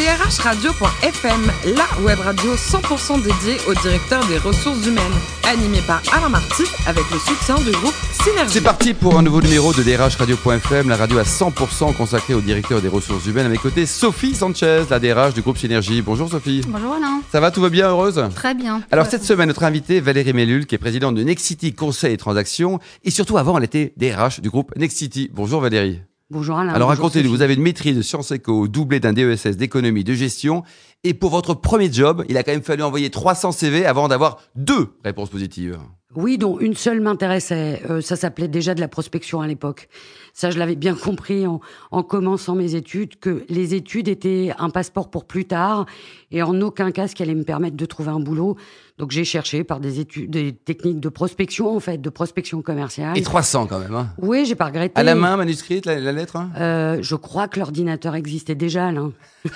drhradio.fm, la web radio 100% dédiée au directeur des ressources humaines, animée par Alain Marty avec le soutien du groupe Synergie. C'est parti pour un nouveau numéro de DRH Radio.fm, la radio à 100% consacrée au directeur des ressources humaines. À mes côtés, Sophie Sanchez, la DRH du groupe Synergie. Bonjour Sophie. Bonjour Alain. Ça va, tout va bien, heureuse? Très bien. Alors cette semaine, notre invitée, Valérie Mellul, qui est présidente de Nexity Conseil et Transactions, et surtout avant, elle était DRH du groupe Nexity. Bonjour Valérie. Bonjour Alain. Alors racontez-nous, vous avez une maîtrise de sciences éco doublée d'un DESS d'économie de gestion, et pour votre premier job, il a quand même fallu envoyer 300 CV avant d'avoir deux réponses positives. Oui, dont une seule m'intéressait. Euh, ça s'appelait déjà de la prospection à l'époque. Ça, je l'avais bien compris en, en commençant mes études, que les études étaient un passeport pour plus tard et en aucun cas ce qui allait me permettre de trouver un boulot. Donc j'ai cherché par des études, des techniques de prospection en fait, de prospection commerciale. Et 300 quand même. Hein. Oui, j'ai pas regretté. À la main, manuscrite, la, la lettre hein Euh, je crois que l'ordinateur existait déjà, Alain.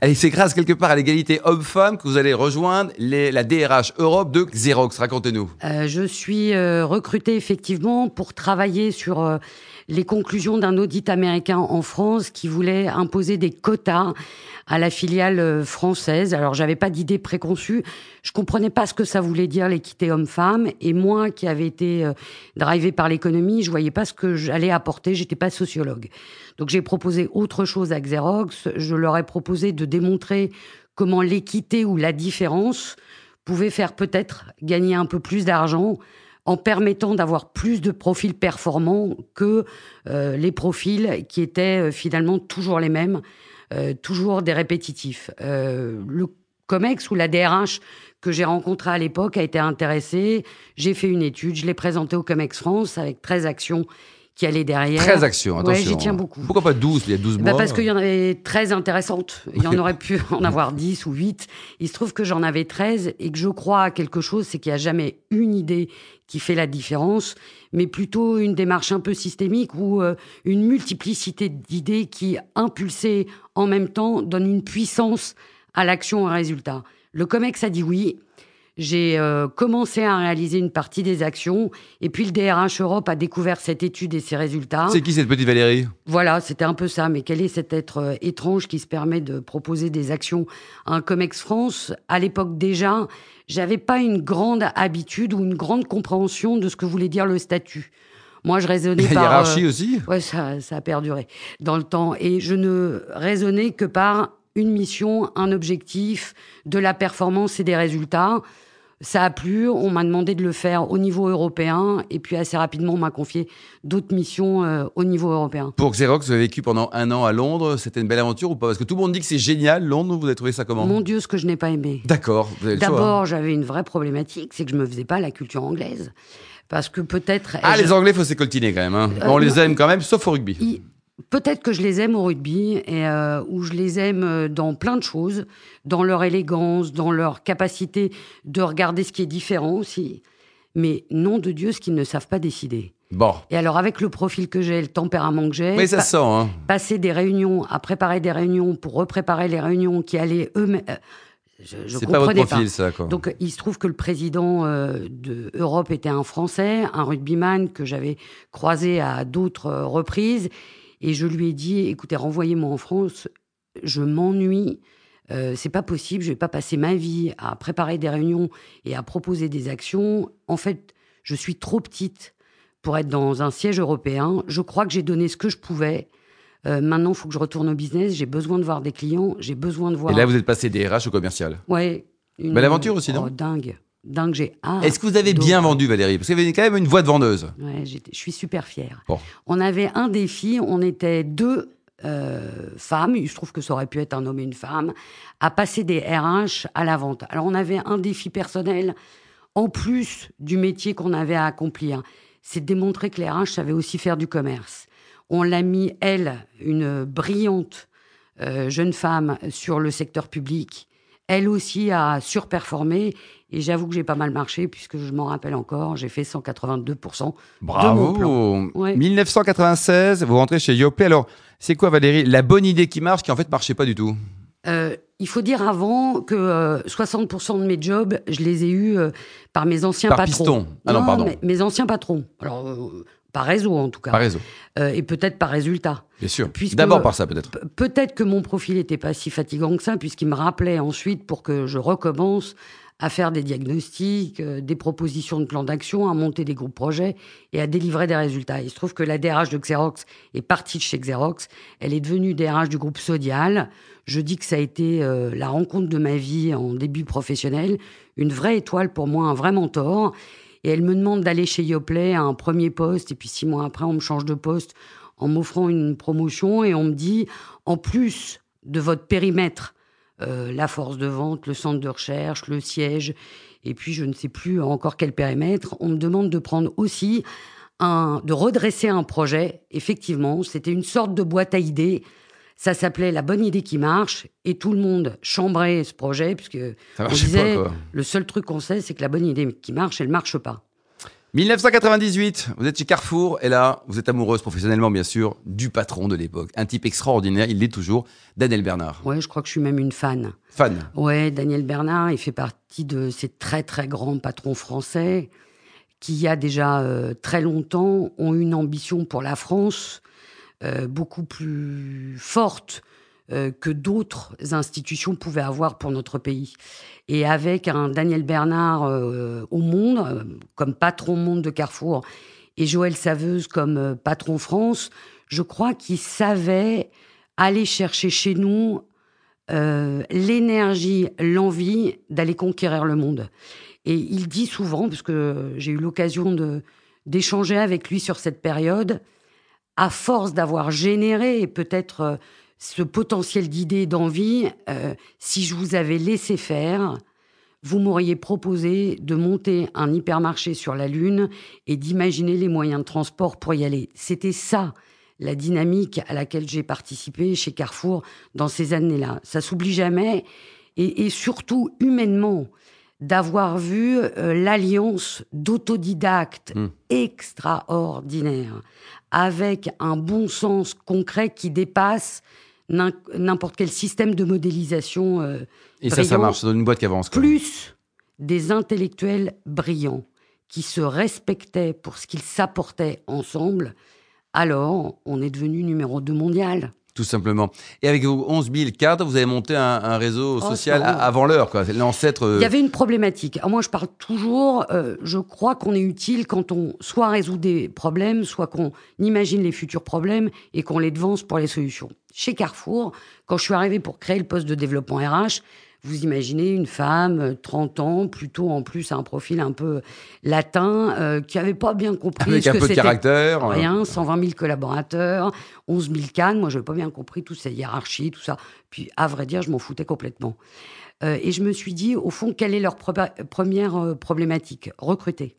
Allez, c'est grâce quelque part à l'égalité homme-femme que vous allez rejoindre les- la DRH Europe de Xerox. Racontez-nous. Euh, je suis euh, recrutée effectivement pour travailler sur les conclusions d'un audit américain en France qui voulait imposer des quotas à la filiale euh, française. Alors j'avais pas d'idée préconçue, je comprenais pas ce que ça voulait dire l'équité homme-femme et moi qui avais été euh, drivée par l'économie, je voyais pas ce que j'allais apporter, j'étais pas sociologue. Donc j'ai proposé autre chose à Xerox, je leur ai proposé de démontrer comment l'équité ou la différence pouvait faire peut-être gagner un peu plus d'argent en permettant d'avoir plus de profils performants que euh, les profils qui étaient euh, finalement toujours les mêmes, euh, toujours des répétitifs. Euh, le COMEX ou la DRH que j'ai rencontré à l'époque a été intéressé. J'ai fait une étude, je l'ai présentée au COMEX France avec 13 actions qui allaient derrière. 13 actions, Ouais, attention. j'y tiens beaucoup. Pourquoi pas 12 Il y a 12 Bah mois. parce qu'il y en avait 13 intéressantes. Il y en aurait pu en avoir 10 ou 8. Il se trouve que j'en avais 13 et que je crois à quelque chose, c'est qu'il n'y a jamais une idée qui fait la différence, mais plutôt une démarche un peu systémique ou euh, une multiplicité d'idées qui, impulsées en même temps, donne une puissance à l'action au résultat. Le COMEX a dit oui. J'ai euh, commencé à réaliser une partie des actions et puis le DRH Europe a découvert cette étude et ses résultats. C'est qui cette petite Valérie? Voilà, c'était un peu ça. Mais quel est cet être euh, étrange qui se permet de proposer des actions à un Comex France? À l'époque déjà, j'avais pas une grande habitude ou une grande compréhension de ce que voulait dire le statut. Moi, je raisonnais La par... euh, hiérarchie aussi? Ouais, ça, ça a perduré dans le temps. Et je ne raisonnais que par une mission, un objectif, de la performance et des résultats. Ça a plu, on m'a demandé de le faire au niveau européen, et puis assez rapidement, on m'a confié d'autres missions euh, au niveau européen. Pour Xerox, vous avez vécu pendant un an à Londres. C'était une belle aventure ou pas? Parce que tout le monde dit que c'est génial, Londres. Vous avez trouvé ça comment? Mon Dieu, ce que je n'ai pas aimé. D'accord. hein. D'abord, j'avais une vraie problématique, c'est que je me faisais pas la culture anglaise. Parce que peut-être... Ah, les Anglais, faut s'écoltiner quand même. hein. Euh, on les aime quand même, sauf au rugby. Peut-être que je les aime au rugby, et, euh, ou je les aime euh, dans plein de choses, dans leur élégance, dans leur capacité de regarder ce qui est différent aussi. Mais nom de Dieu, ce qu'ils ne savent pas décider. Bon. Et alors, avec le profil que j'ai, le tempérament que j'ai, Mais ça sent, hein. passer des réunions, à préparer des réunions pour repréparer les réunions qui allaient eux-mêmes. euh, je, je C'est pas votre profil, ça, quoi. donc, il se trouve que le président euh, de Europe était un Français, un rugbyman que j'avais croisé à d'autres reprises. Et je lui ai dit, écoutez, renvoyez-moi en France, je m'ennuie. Euh, c'est pas possible, je vais pas passer ma vie à préparer des réunions et à proposer des actions. En fait, je suis trop petite pour être dans un siège européen. Je crois que j'ai donné ce que je pouvais. Euh, maintenant, il faut que je retourne au business. J'ai besoin de voir des clients. J'ai besoin de voir. Et là, vous êtes passé des RH au commercial. Ouais. Une... Belle aventure aussi, non? Oh, Dingue. J'ai. Est-ce que vous avez bien vendu, Valérie? Parce qu'il y avait quand même une voix de vendeuse. Ouais, je suis super fière. Bon. On avait un défi, on était deux euh, femmes, il se trouve que ça aurait pu être un homme et une femme, à passer des RH à la vente. Alors on avait un défi personnel, en plus du métier qu'on avait à accomplir, c'est de démontrer que les RH savaient aussi faire du commerce. On l'a mis, elle, une brillante euh, jeune femme sur le secteur public. Elle aussi a surperformé et j'avoue que j'ai pas mal marché puisque je m'en rappelle encore, j'ai fait 182% de mon Bravo plan. Ouais. 1996, vous rentrez chez Yopé. Alors, c'est quoi, Valérie La bonne idée qui marche, qui en fait marchait pas du tout? Euh, il faut dire avant que euh, 60% de mes jobs, je les ai eus euh, par mes anciens Par patrons. piston. Ah non, pardon. mais- mes anciens patrons. Alors, euh, par réseau en tout cas. Par réseau. Euh, et peut-être par résultat. Bien sûr. D'abord par ça, peut-être. Pe- Peut-être que mon profil n'était pas si fatigant que ça, puisqu'il me rappelait ensuite pour que je recommence à faire des diagnostics, euh, des propositions de plans d'action, à monter des groupes projets et à délivrer des résultats. Il se trouve que la DRH de Xerox est partie de chez Xerox. Elle est devenue DRH du groupe Sodial. Je dis que ça a été euh, la rencontre de ma vie en début professionnel, une vraie étoile pour moi, un vrai mentor. Et elle me demande d'aller chez Yoplait à un premier poste, et puis six mois après, on me change de poste en m'offrant une promotion, et on me dit, en plus de votre périmètre, euh, la force de vente, le centre de recherche, le siège, et puis je ne sais plus encore quel périmètre, on me demande de prendre aussi un, de redresser un projet. Effectivement, c'était une sorte de boîte à idées. Ça s'appelait La bonne idée qui marche, et tout le monde chambrait ce projet, puisque on disait, pas, le seul truc qu'on sait, c'est que la bonne idée qui marche, elle marche pas. 1998, vous êtes chez Carrefour et là, vous êtes amoureuse professionnellement, bien sûr, du patron de l'époque. Un type extraordinaire, il l'est toujours, Daniel Bernard. Ouais, je crois que je suis même une fan. Fan. Ouais, Daniel Bernard, il fait partie de ces très très grands patrons français qui, il y a déjà euh, très longtemps, ont une ambition pour la France euh, beaucoup plus forte euh, que d'autres institutions pouvaient avoir pour notre pays. Et avec un Daniel Bernard euh, au monde, comme patron monde de Carrefour, et Joël Saveuse comme patron France, je crois qu'il savait aller chercher chez nous l'énergie, l'envie d'aller conquérir le monde. Et il dit souvent, parce que j'ai eu l'occasion d'échanger avec lui sur cette période, à force d'avoir généré peut-être euh, ce potentiel d'idées d'envie, euh, si je vous avais laissé faire, vous m'auriez proposé de monter un hypermarché sur la Lune et d'imaginer les moyens de transport pour y aller. C'était ça la dynamique à laquelle j'ai participé chez Carrefour dans ces années-là. Ça s'oublie jamais. Et surtout, humainement, d'avoir vu euh, l'alliance d'autodidactes Mm. extraordinaires avec un bon sens concret qui dépasse n'im- n'importe quel système de modélisation euh, Et ça, ça marche, ça donne une boîte qui avance. quoi. plus des intellectuels brillants qui se respectaient pour ce qu'ils s'apportaient ensemble, alors on est devenu numéro 2 mondial. Tout simplement. Et avec vos 11 000 cadres, vous avez monté un, un réseau Oh, social avant l'heure, quoi. L'ancêtre. euh, Il y avait une problématique. Moi, je parle toujours, euh, je crois qu'on est utile quand on soit résout des problèmes, soit qu'on imagine les futurs problèmes et qu'on les devance pour les solutions. Chez Carrefour, quand je suis arrivée pour créer le poste de développement RH, vous imaginez une femme, euh, 30 ans, plutôt en plus un profil un peu latin, euh, qui avait pas bien compris Avec ce un que peu de caractère. euh, Rien, 120 000 collaborateurs, 11 000 cannes. Moi, je n'avais pas bien compris toute cette hiérarchie, tout ça. Puis, à vrai dire, je m'en foutais complètement. Euh, et je me suis dit, au fond, quelle est leur première euh, problématique? Recruter.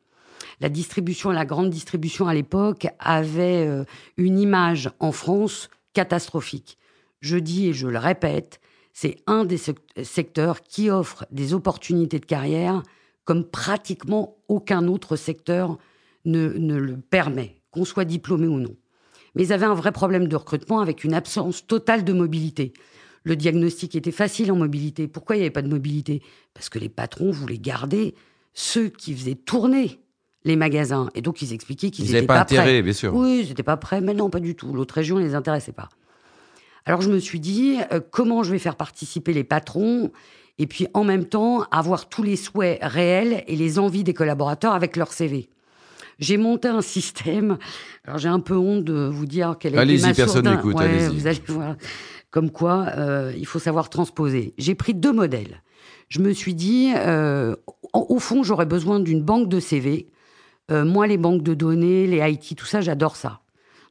La distribution, la grande distribution à l'époque avait euh, une image en France catastrophique. Je dis et je le répète, c'est un des sec- secteurs qui offre des opportunités de carrière comme pratiquement aucun autre secteur ne, ne le permet, qu'on soit diplômé ou non. Mais ils avaient un vrai problème de recrutement avec une absence totale de mobilité. Le diagnostic était facile en mobilité. Pourquoi il n'y avait pas de mobilité? Parce que les patrons voulaient garder ceux qui faisaient tourner les magasins. Et donc, ils expliquaient qu'ils Ils n'étaient pas, pas intérêt, prêts. bien sûr. Oui, ils n'étaient pas prêts, mais non, pas du tout. L'autre région ne les intéressait pas. Alors je me suis dit, euh, comment je vais faire participer les patrons et puis en même temps avoir tous les souhaits réels et les envies des collaborateurs avec leur CV. J'ai monté un système. Alors j'ai un peu honte de vous dire quelle est Allez-y, personne n'écoute, Ouais, allez-y. Vous allez voir. Comme quoi, euh, il faut savoir transposer. J'ai pris deux modèles. Je me suis dit, euh, au, au fond, j'aurais besoin d'une banque de CV. Euh, moi, les banques de données, les IT, tout ça, j'adore ça.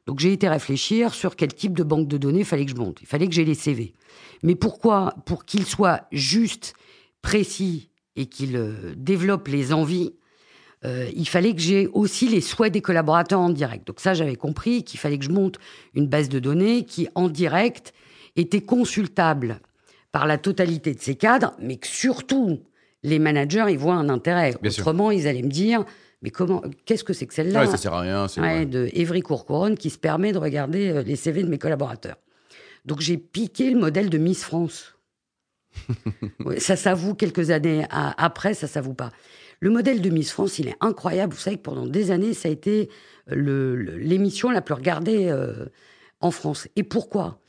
Donc j'ai été réfléchir sur quel type de banque de données fallait que je monte. Il fallait que j'ai les CV. Mais pourquoi Pour qu'ils soient justes, précis et qu'ils euh, développent les envies, euh, il fallait que j'ai aussi les souhaits des collaborateurs en direct. Donc ça, j'avais compris qu'il fallait que je monte une base de données qui, en direct, était consultable par la totalité de ces cadres, mais que surtout, les managers, ils voient un intérêt. Bien sûr. Autrement, ils allaient me dire, mais comment, qu'est-ce que c'est que celle-là Ouais, ça sert à rien. c'est Ouais, de Évry Courcouronne qui se permet de regarder euh, les CV de mes collaborateurs. Donc j'ai piqué le modèle de Miss France. Ouais, ça s'avoue quelques années après, ça s'avoue pas. Le modèle de Miss France, il est incroyable. Vous savez que pendant des années, ça a été l'émission la plus regardée euh, en France. Et pourquoi?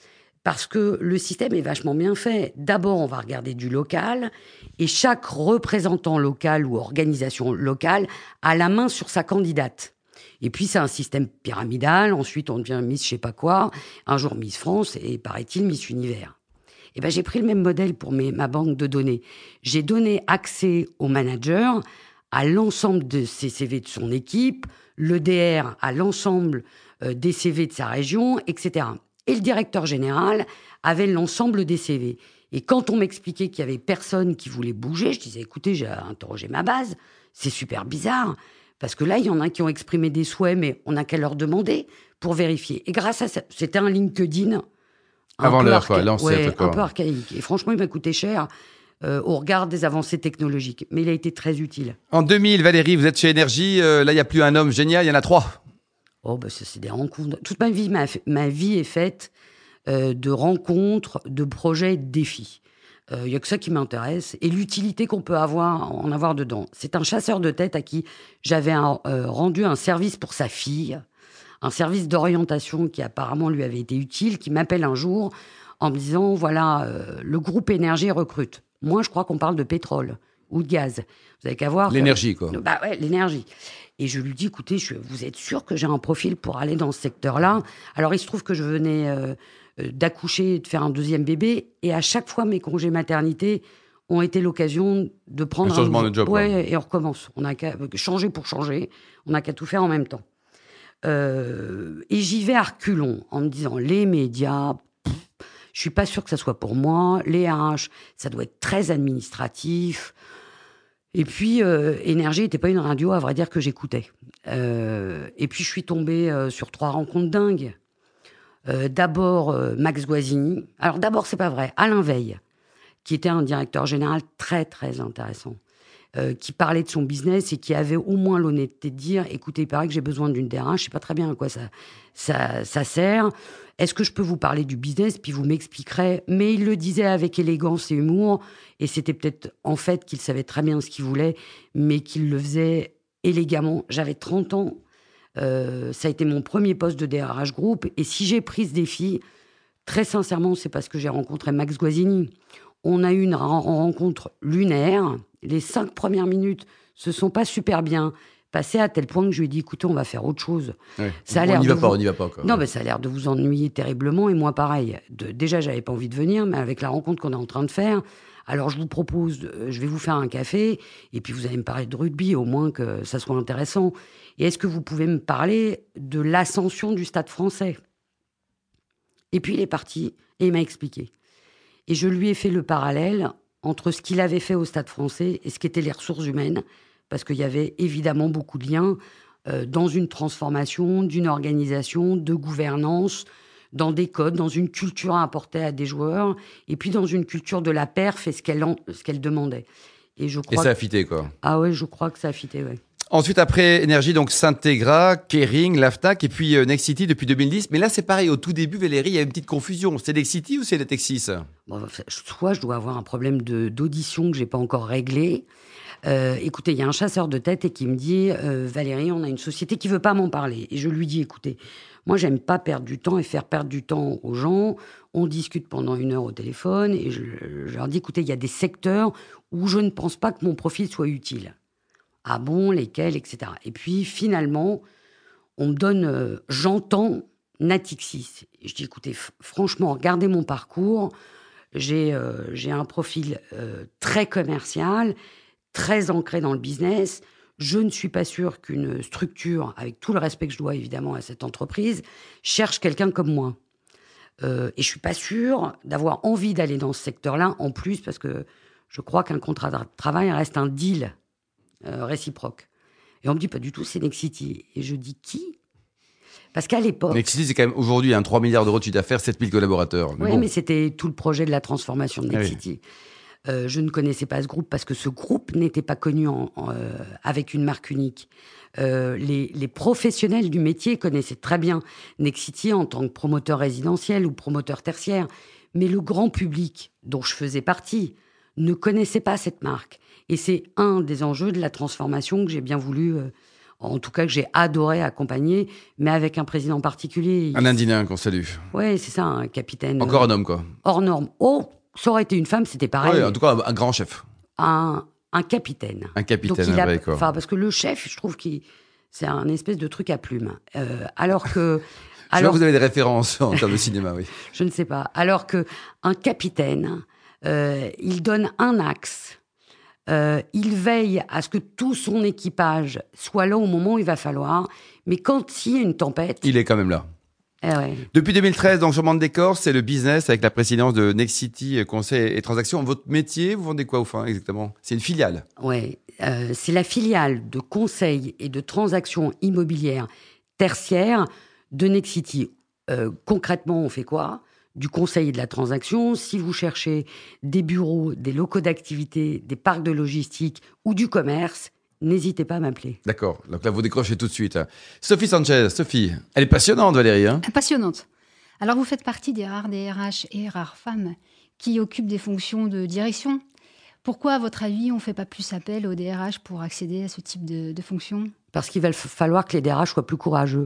Parce que le système est vachement bien fait. D'abord, on va regarder du local, et chaque représentant local ou organisation locale a la main sur sa candidate. Et puis, c'est un système pyramidal. Ensuite, on devient Miss je sais pas quoi. Un jour, Miss France et, paraît-il, Miss Univers. Et eh ben, j'ai pris le même modèle pour ma banque de données. J'ai donné accès au manager à l'ensemble de ses CV de son équipe, le DR à l'ensemble euh, des CV de sa région, etc. Et le directeur général avait l'ensemble des CV. Et quand on m'expliquait qu'il y avait personne qui voulait bouger, je disais, écoutez, j'ai interrogé ma base, c'est super bizarre. Parce que là, il y en a qui ont exprimé des souhaits, mais on n'a qu'à leur demander pour vérifier. Et grâce à ça, c'était un LinkedIn. Avant l'heure, quoi, ouais, Un peu archaïque. Et franchement, il m'a coûté cher. Euh, au regard des avancées technologiques. Mais il a été très utile. En 2000, Valérie, vous êtes chez Énergie. Euh, là, il n'y a plus un homme génial, il y en a trois. Oh, bah, c'est des rencontres. Toute ma vie, ma, vie est faite euh, de rencontres, de projets, de défis. Il n'y a que ça qui m'intéresse et l'utilité qu'on peut avoir en avoir dedans. C'est un chasseur de tête à qui j'avais rendu un service pour sa fille, un service d'orientation qui apparemment lui avait été utile, qui m'appelle un jour en me disant voilà, le groupe énergie recrute. Moi, je crois qu'on parle de pétrole ou de gaz. Vous avez qu'à voir. L'énergie, quoi. Bah ouais, l'énergie. Et je lui dis, écoutez, je, vous êtes sûr que j'ai un profil pour aller dans ce secteur-là? Alors, il se trouve que je venais euh, euh, d'accoucher, de faire un deuxième bébé, et à chaque fois, mes congés maternité ont été l'occasion de prendre un changement de job. Ouais, et on recommence. On a qu'à changer pour changer. On n'a qu'à tout faire en même temps. Euh, et j'y vais à reculons en me disant les médias, je suis pas sûr que ça soit pour moi. Les RH, ça doit être très administratif. Et puis, euh, Énergie n'était pas une radio, à vrai dire, que j'écoutais. Euh, et puis, je suis tombée euh, sur trois rencontres dingues. d'abord, Max Guazzini. Alors, d'abord, c'est pas vrai. Alain Veil, qui était un directeur général très, très intéressant. Qui parlait de son business et qui avait au moins l'honnêteté de dire écoutez, il paraît que j'ai besoin d'une DRH, je sais pas très bien à quoi ça, ça, ça sert. Est-ce que je peux vous parler du business? Puis vous m'expliquerez. Mais il le disait avec élégance et humour. Et c'était peut-être en fait qu'il savait très bien ce qu'il voulait, mais qu'il le faisait élégamment. J'avais 30 ans. Euh, ça a été mon premier poste de DRH groupe. Et si j'ai pris ce défi, très sincèrement, c'est parce que j'ai rencontré Max Guazzini. On a eu une rencontre lunaire. Les cinq premières minutes se sont pas super bien passé à tel point que je lui ai dit écoutez, on va faire autre chose. Ça a on n'y va pas, on n'y va pas. Non, mais ça a l'air de vous ennuyer terriblement et moi pareil. De, déjà, j'avais pas envie de venir, mais avec la rencontre qu'on est en train de faire, alors je vous propose, euh, je vais vous faire un café et puis vous allez me parler de rugby, au moins que ça soit intéressant. Et est-ce que vous pouvez me parler de l'ascension du Stade Français? Et puis il est parti et il m'a expliqué. Et je lui ai fait le parallèle entre ce qu'il avait fait au Stade Français et ce qu'étaient les ressources humaines parce qu'il y avait évidemment beaucoup de liens euh, dans une transformation d'une organisation, de gouvernance, dans des codes, dans une culture à apporter à des joueurs, et puis dans une culture de la perf et ce qu'elle ce qu'elle demandait. Et je crois. Et ça a fité quoi. Ah ouais, je crois que ça a fité, ouais. Ensuite, après Énergie, donc S'Integra, Kering, Laftac et puis euh, Nexity depuis 2010. Mais là, c'est pareil. Au tout début, Valérie, il y a une petite confusion. C'est Nexity ou c'est Natexis? Bon, Soit je dois avoir un problème d'audition que j'ai pas encore réglé. Euh, écoutez, il y a un chasseur de tête et qui me dit euh, Valérie, on a une société qui veut pas m'en parler. Et je lui dis écoutez, moi j'aime pas perdre du temps et faire perdre du temps aux gens. On discute pendant une heure au téléphone et je, leur dis écoutez, il y a des secteurs où je ne pense pas que mon profil soit utile. Ah bon, lesquels, etc. Et puis finalement, on me donne, euh, j'entends Natixis. Je dis écoutez, franchement, regardez mon parcours. J'ai un profil très commercial très ancré dans le business. Je ne suis pas sûr qu'une structure, avec tout le respect que je dois évidemment à cette entreprise, cherche quelqu'un comme moi. Euh, et je suis pas sûr d'avoir envie d'aller dans ce secteur-là, en plus, parce que je crois qu'un contrat de travail reste un deal euh, réciproque. Et on me dit pas du tout, c'est Nexity. Et je dis qui? Parce qu'à l'époque. Nexity, c'est quand même aujourd'hui un 3 milliards d'euros de chiffre d'affaires, 7000 collaborateurs. oui, mais c'était tout le projet de la transformation de ah Nexity. Euh, je ne connaissais pas ce groupe parce que ce groupe n'était pas connu euh, avec une marque unique. Euh, les, professionnels du métier connaissaient très bien Nexity en tant que promoteur résidentiel ou promoteur tertiaire, mais le grand public dont je faisais partie ne connaissaient pas cette marque. Et c'est un des enjeux de la transformation que j'ai bien voulu, euh, en tout cas que j'ai adoré accompagner, mais avec un président particulier. Un Indien qu'on salue. Oui, c'est ça, un capitaine. Encore un homme, quoi. Hors norme. Oh, ça aurait été une femme, c'était pareil. Ouais, en tout cas, un grand chef. Un, un capitaine. Un capitaine, Donc, a- quoi. Parce que le chef, je trouve qu'il c'est un espèce de truc à plumes. Euh, alors que, Je vois alors que vous avez des références en termes de cinéma, oui. je ne sais pas. Alors que un capitaine, euh, il donne un axe. Euh, il veille à ce que tout son équipage soit là au moment où il va falloir. Mais quand il y a une tempête, Il est quand même là. eh ouais. Depuis 2013, dans Changement de décor, c'est le business avec la présidence de Nexity Conseil et Transactions. Votre métier, vous vendez quoi au fin exactement? C'est une filiale. Ouais, euh, c'est la filiale de conseil et de transactions immobilières tertiaires de Nexity. Euh, concrètement, on fait quoi? Du conseil et de la transaction. Si vous cherchez des bureaux, des locaux d'activité, des parcs de logistique ou du commerce, n'hésitez pas à m'appeler. D'accord. Donc là, vous décrochez tout de suite. Sophie Sanchez, Sophie, elle est passionnante, Valérie. Hein Passionnante. Alors, vous faites partie des rares DRH et rares femmes qui occupent des fonctions de direction. Pourquoi, à votre avis, on ne fait pas plus appel aux DRH pour accéder à ce type de, de fonction Parce qu'il va falloir que les DRH soient plus courageux.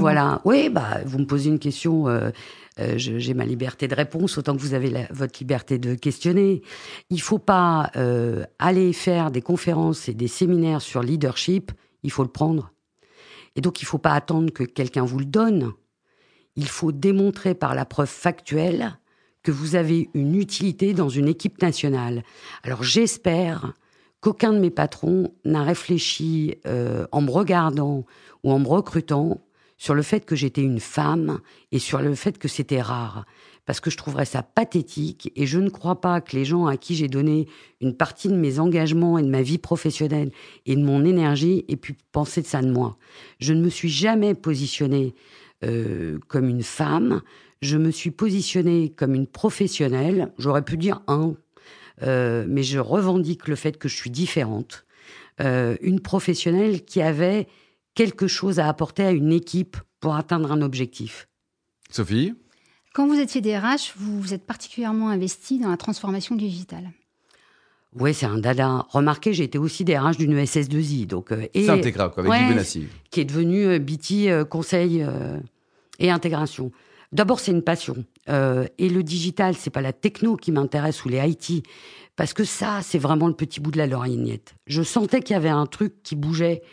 Voilà. Oui, bah, vous me posez une question. euh, euh, J'ai ma liberté de réponse, autant que vous avez la- votre liberté de questionner. Il faut pas euh, aller faire des conférences et des séminaires sur leadership. Il faut le prendre. Et donc, il faut pas attendre que quelqu'un vous le donne. Il faut démontrer par la preuve factuelle que vous avez une utilité dans une équipe nationale. Alors, j'espère qu'aucun de mes patrons n'a réfléchi euh, en me regardant ou en me recrutant sur le fait que j'étais une femme et sur le fait que c'était rare. Parce que je trouverais ça pathétique et je ne crois pas que les gens à qui j'ai donné une partie de mes engagements et de ma vie professionnelle et de mon énergie aient pu penser de ça de moi. Je ne me suis jamais positionnée euh, comme une femme, je me suis positionnée comme une professionnelle, j'aurais pu dire un, euh, mais je revendique le fait que je suis différente. Euh, une professionnelle qui avait quelque chose à apporter à une équipe pour atteindre un objectif. Sophie? Quand vous étiez DRH, vous vous êtes particulièrement investi dans la transformation digitale. Oui, c'est un dada. Remarquez, j'ai été aussi DRH d'une ESS2I. Donc, euh, et, C'est intégrable, quoi, avec Ouais, Guy Benassi. qui est devenu euh, BT euh, Conseil euh, et Intégration. D'abord, c'est une passion. Euh, et le digital, c'est pas la techno qui m'intéresse ou les IT. Parce que ça, c'est vraiment le petit bout de la lorgnette. Je sentais qu'il y avait un truc qui bougeait euh,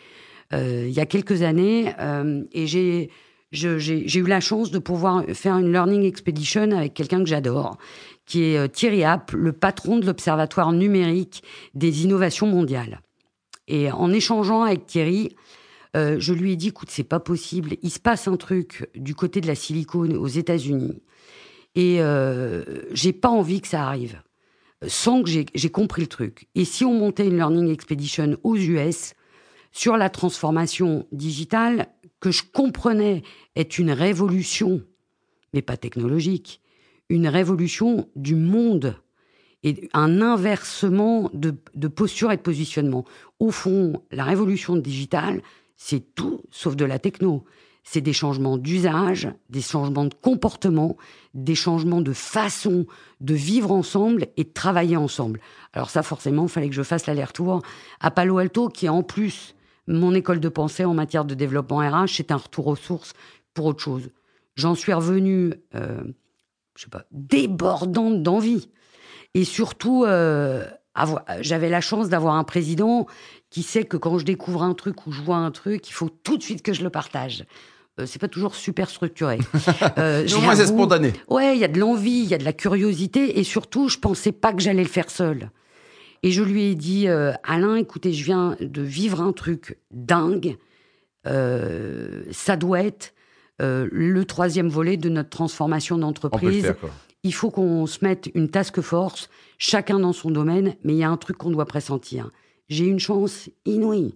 il y a quelques années. euh, et j'ai eu la chance de pouvoir faire une learning expedition avec quelqu'un que j'adore, qui est euh, Thierry App, le patron de l'Observatoire numérique des innovations mondiales. Et en échangeant avec Thierry, euh, je lui ai dit, écoute, c'est pas possible. Il se passe un truc du côté de la silicone aux États-Unis, et euh, j'ai pas envie que ça arrive sans que j'ai compris le truc. Et si on montait une learning expedition aux US sur la transformation digitale que je comprenais est une révolution, mais pas technologique, une révolution du monde et un inversement de, posture et de positionnement. Au fond, la révolution digitale, c'est tout sauf de la techno. C'est des changements d'usage, des changements de comportement, des changements de façon de vivre ensemble et de travailler ensemble. Alors ça, forcément, il fallait que je fasse l'aller-retour à Palo Alto, qui est en plus mon école de pensée en matière de développement RH. C'est un retour aux sources pour autre chose. J'en suis revenue, euh, je sais pas, débordante d'envie. Et surtout, euh, j'avais la chance d'avoir un président qui sait que quand je découvre un truc ou je vois un truc, il faut tout de suite que je le partage. Euh, c'est pas toujours super structuré. Euh, Au moins, c'est spontané. Ouais, il y a de l'envie, il y a de la curiosité, et surtout, je pensais pas que j'allais le faire seul. Et je lui ai dit, euh, Alain, écoutez, je viens de vivre un truc dingue. Euh, ça doit être euh, le troisième volet de notre transformation d'entreprise. Il faut qu'on se mette une task force, chacun dans son domaine, mais il y a un truc qu'on doit pressentir. J'ai une chance inouïe.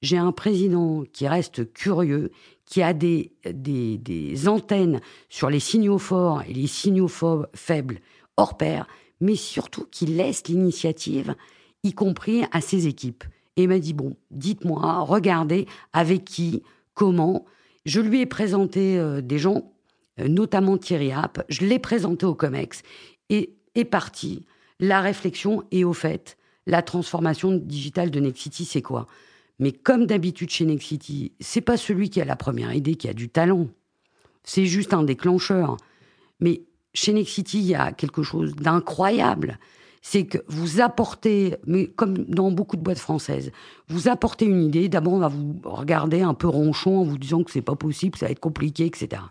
J'ai un président qui reste curieux, qui a des, des, des antennes sur les signaux forts et les signaux faibles hors pair, mais surtout qui laisse l'initiative, y compris à ses équipes. Et il m'a dit, bon, dites-moi, regardez avec qui, comment. Je lui ai présenté euh, des gens, euh, notamment Thierry App, je l'ai présenté au COMEX, et est parti la réflexion et au fait, la transformation digitale de Nexity, c'est quoi? Mais comme d'habitude chez Nexity, c'est pas celui qui a la première idée qui a du talent. C'est juste un déclencheur. Mais chez Nexity, il y a quelque chose d'incroyable. C'est que vous apportez, mais comme dans beaucoup de boîtes françaises, vous apportez une idée. D'abord, on va vous regarder un peu ronchon en vous disant que c'est pas possible, ça va être compliqué, etc.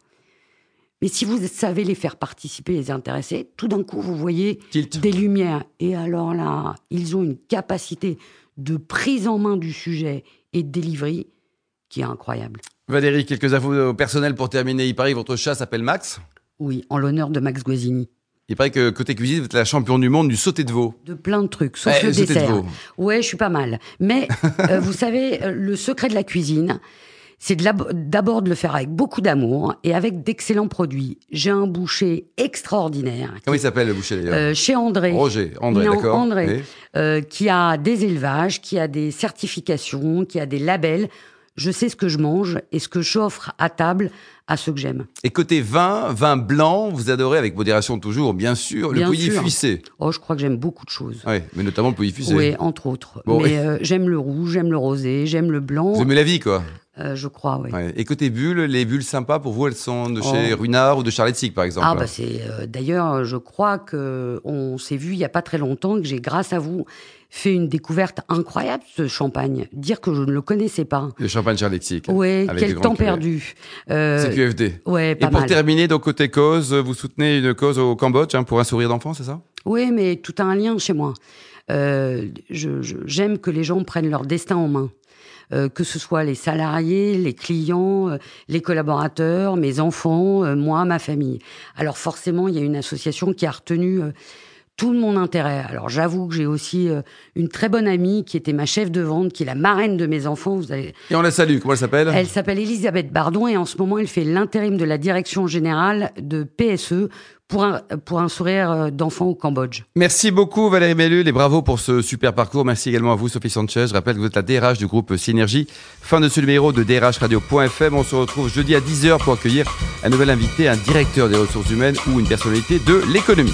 Mais si vous savez les faire participer, les intéresser, tout d'un coup, vous voyez des lumières. Et alors là, ils ont une capacité de prise en main du sujet et de delivery qui est incroyable. Valérie, quelques infos personnelles pour terminer. Il paraît que votre chat s'appelle Max Oui, en l'honneur de Max Guazzini. Il paraît que côté cuisine, vous êtes la championne du monde du sauté de veau. De plein de trucs, sauf le dessert. Ouais, je suis pas mal. Mais euh, vous savez, euh, le secret de la cuisine, c'est d'abord de le faire avec beaucoup d'amour et avec d'excellents produits. J'ai un boucher extraordinaire. Comment il s'appelle le boucher d'ailleurs euh, Chez André. Roger, André, d'accord. André, euh, qui a des élevages, qui a des certifications, qui a des labels. Je sais ce que je mange et ce que j'offre à table à ceux que j'aime. Et côté vin, vin blanc, vous adorez avec modération toujours, bien sûr, le pouilly fuissé. Oh, je crois que j'aime beaucoup de choses. Oui, mais notamment le pouilly fuissé. Oui, entre autres. mais euh, j'aime le rouge, j'aime le rosé, j'aime le blanc. Vous aimez la vie, quoi euh, je crois, oui. Et côté bulles, les bulles sympas pour vous, elles sont de chez oh. Runard ou de Charlotte Sick, par exemple Ah, bah c'est. Euh, d'ailleurs, je crois que on s'est vu il n'y a pas très longtemps, que j'ai, grâce à vous, fait une découverte incroyable, ce champagne. Dire que je ne le connaissais pas. Le champagne Sick. Oui, quel temps perdu. Euh, c'est QFD. Ouais, pas Et pour terminer, donc côté cause, vous soutenez une cause au Cambodge hein, pour un sourire d'enfant, c'est ça? Oui, mais tout a un lien chez moi. j'aime que les gens prennent leur destin en main. Euh, que ce soit les salariés, les clients, euh, les collaborateurs, mes enfants, euh, moi, ma famille. Alors forcément, il y a une association qui a retenu tout mon intérêt. Alors j'avoue que j'ai aussi une très bonne amie qui était ma chef de vente, qui est la marraine de mes enfants. Vous Et on la salue. Comment elle s'appelle? Elle s'appelle Elisabeth Bardon et en ce moment elle fait l'intérim de la direction générale de PSE pour un, pour un sourire euh, d'enfant au Cambodge. Merci beaucoup Valérie Mellul et bravo pour ce super parcours. Merci également à vous Sophie Sanchez. Je rappelle que vous êtes la DRH du groupe Synergie. Fin de ce numéro de DRH Radio.fm. On se retrouve jeudi à 10h pour accueillir un nouvel invité, un directeur des ressources humaines ou une personnalité de l'économie.